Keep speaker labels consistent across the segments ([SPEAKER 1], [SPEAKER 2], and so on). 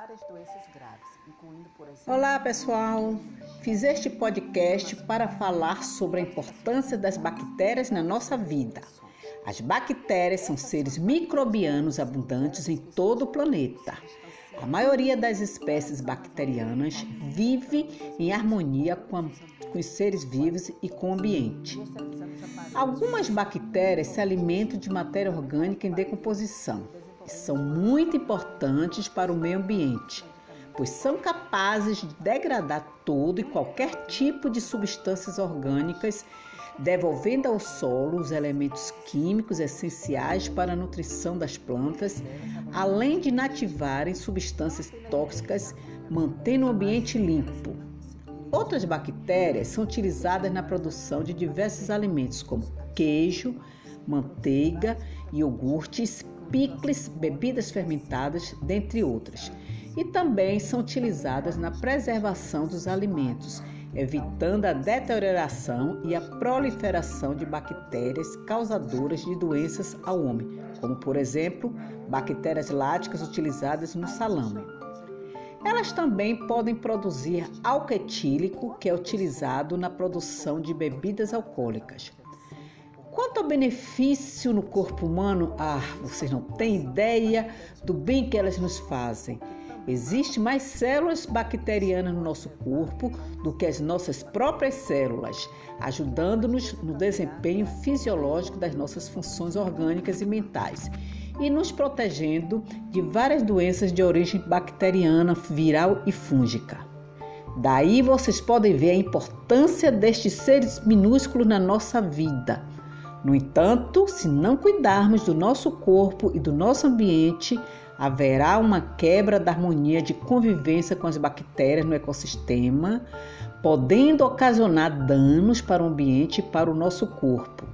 [SPEAKER 1] várias doenças graves, incluindo, por exemplo.
[SPEAKER 2] Olá, pessoal! Fiz este podcast para falar sobre a importância das bactérias na nossa vida. As bactérias são seres microbianos abundantes em todo o planeta. A maioria das espécies bacterianas vive em harmonia com, a, com os seres vivos e com o ambiente. Algumas bactérias se alimentam de matéria orgânica em decomposição são muito importantes para o meio ambiente, pois são capazes de degradar todo e qualquer tipo de substâncias orgânicas, devolvendo ao solo os elementos químicos essenciais para a nutrição das plantas, além de inativarem substâncias tóxicas, mantendo o ambiente limpo. Outras bactérias são utilizadas na produção de diversos alimentos, como queijo, manteiga, iogurtes, picles, bebidas fermentadas, dentre outras. E também são utilizadas na preservação dos alimentos, evitando a deterioração e a proliferação de bactérias causadoras de doenças ao homem, como por exemplo, bactérias láticas utilizadas no salame. Elas também podem produzir álcool etílico, que é utilizado na produção de bebidas alcoólicas. Quanto ao benefício no corpo humano, ah, vocês não têm ideia do bem que elas nos fazem. Existem mais células bacterianas no nosso corpo do que as nossas próprias células, ajudando-nos no desempenho fisiológico das nossas funções orgânicas e mentais e nos protegendo de várias doenças de origem bacteriana, viral e fúngica. Daí vocês podem ver a importância destes seres minúsculos na nossa vida. No entanto, se não cuidarmos do nosso corpo e do nosso ambiente, haverá uma quebra da harmonia de convivência com as bactérias no ecossistema, podendo ocasionar danos para o ambiente e para o nosso corpo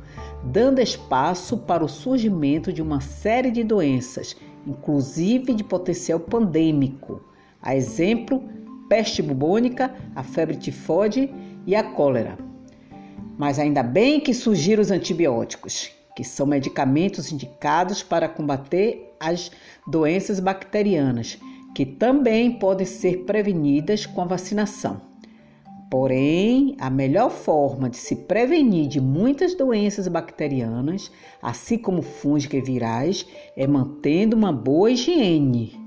[SPEAKER 2] dando espaço para o surgimento de uma série de doenças, inclusive de potencial pandêmico. A exemplo, peste bubônica, a febre tifoide e a cólera. Mas ainda bem que surgiram os antibióticos, que são medicamentos indicados para combater as doenças bacterianas, que também podem ser prevenidas com a vacinação. Porém, a melhor forma de se prevenir de muitas doenças bacterianas, assim como fúngicas e virais, é mantendo uma boa higiene.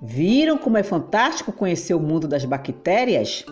[SPEAKER 2] Viram como é fantástico conhecer o mundo das bactérias?